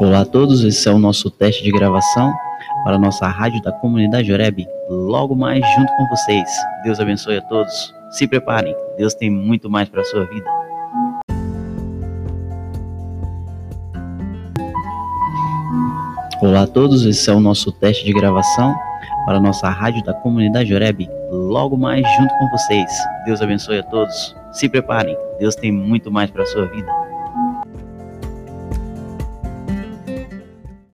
Olá a todos, esse é o nosso teste de gravação para a nossa rádio da comunidade Oreb. Logo mais junto com vocês. Deus abençoe a todos. Se preparem, Deus tem muito mais para a sua vida. Olá a todos, esse é o nosso teste de gravação para a nossa rádio da comunidade Oreb. Logo mais junto com vocês. Deus abençoe a todos. Se preparem, Deus tem muito mais para a sua vida.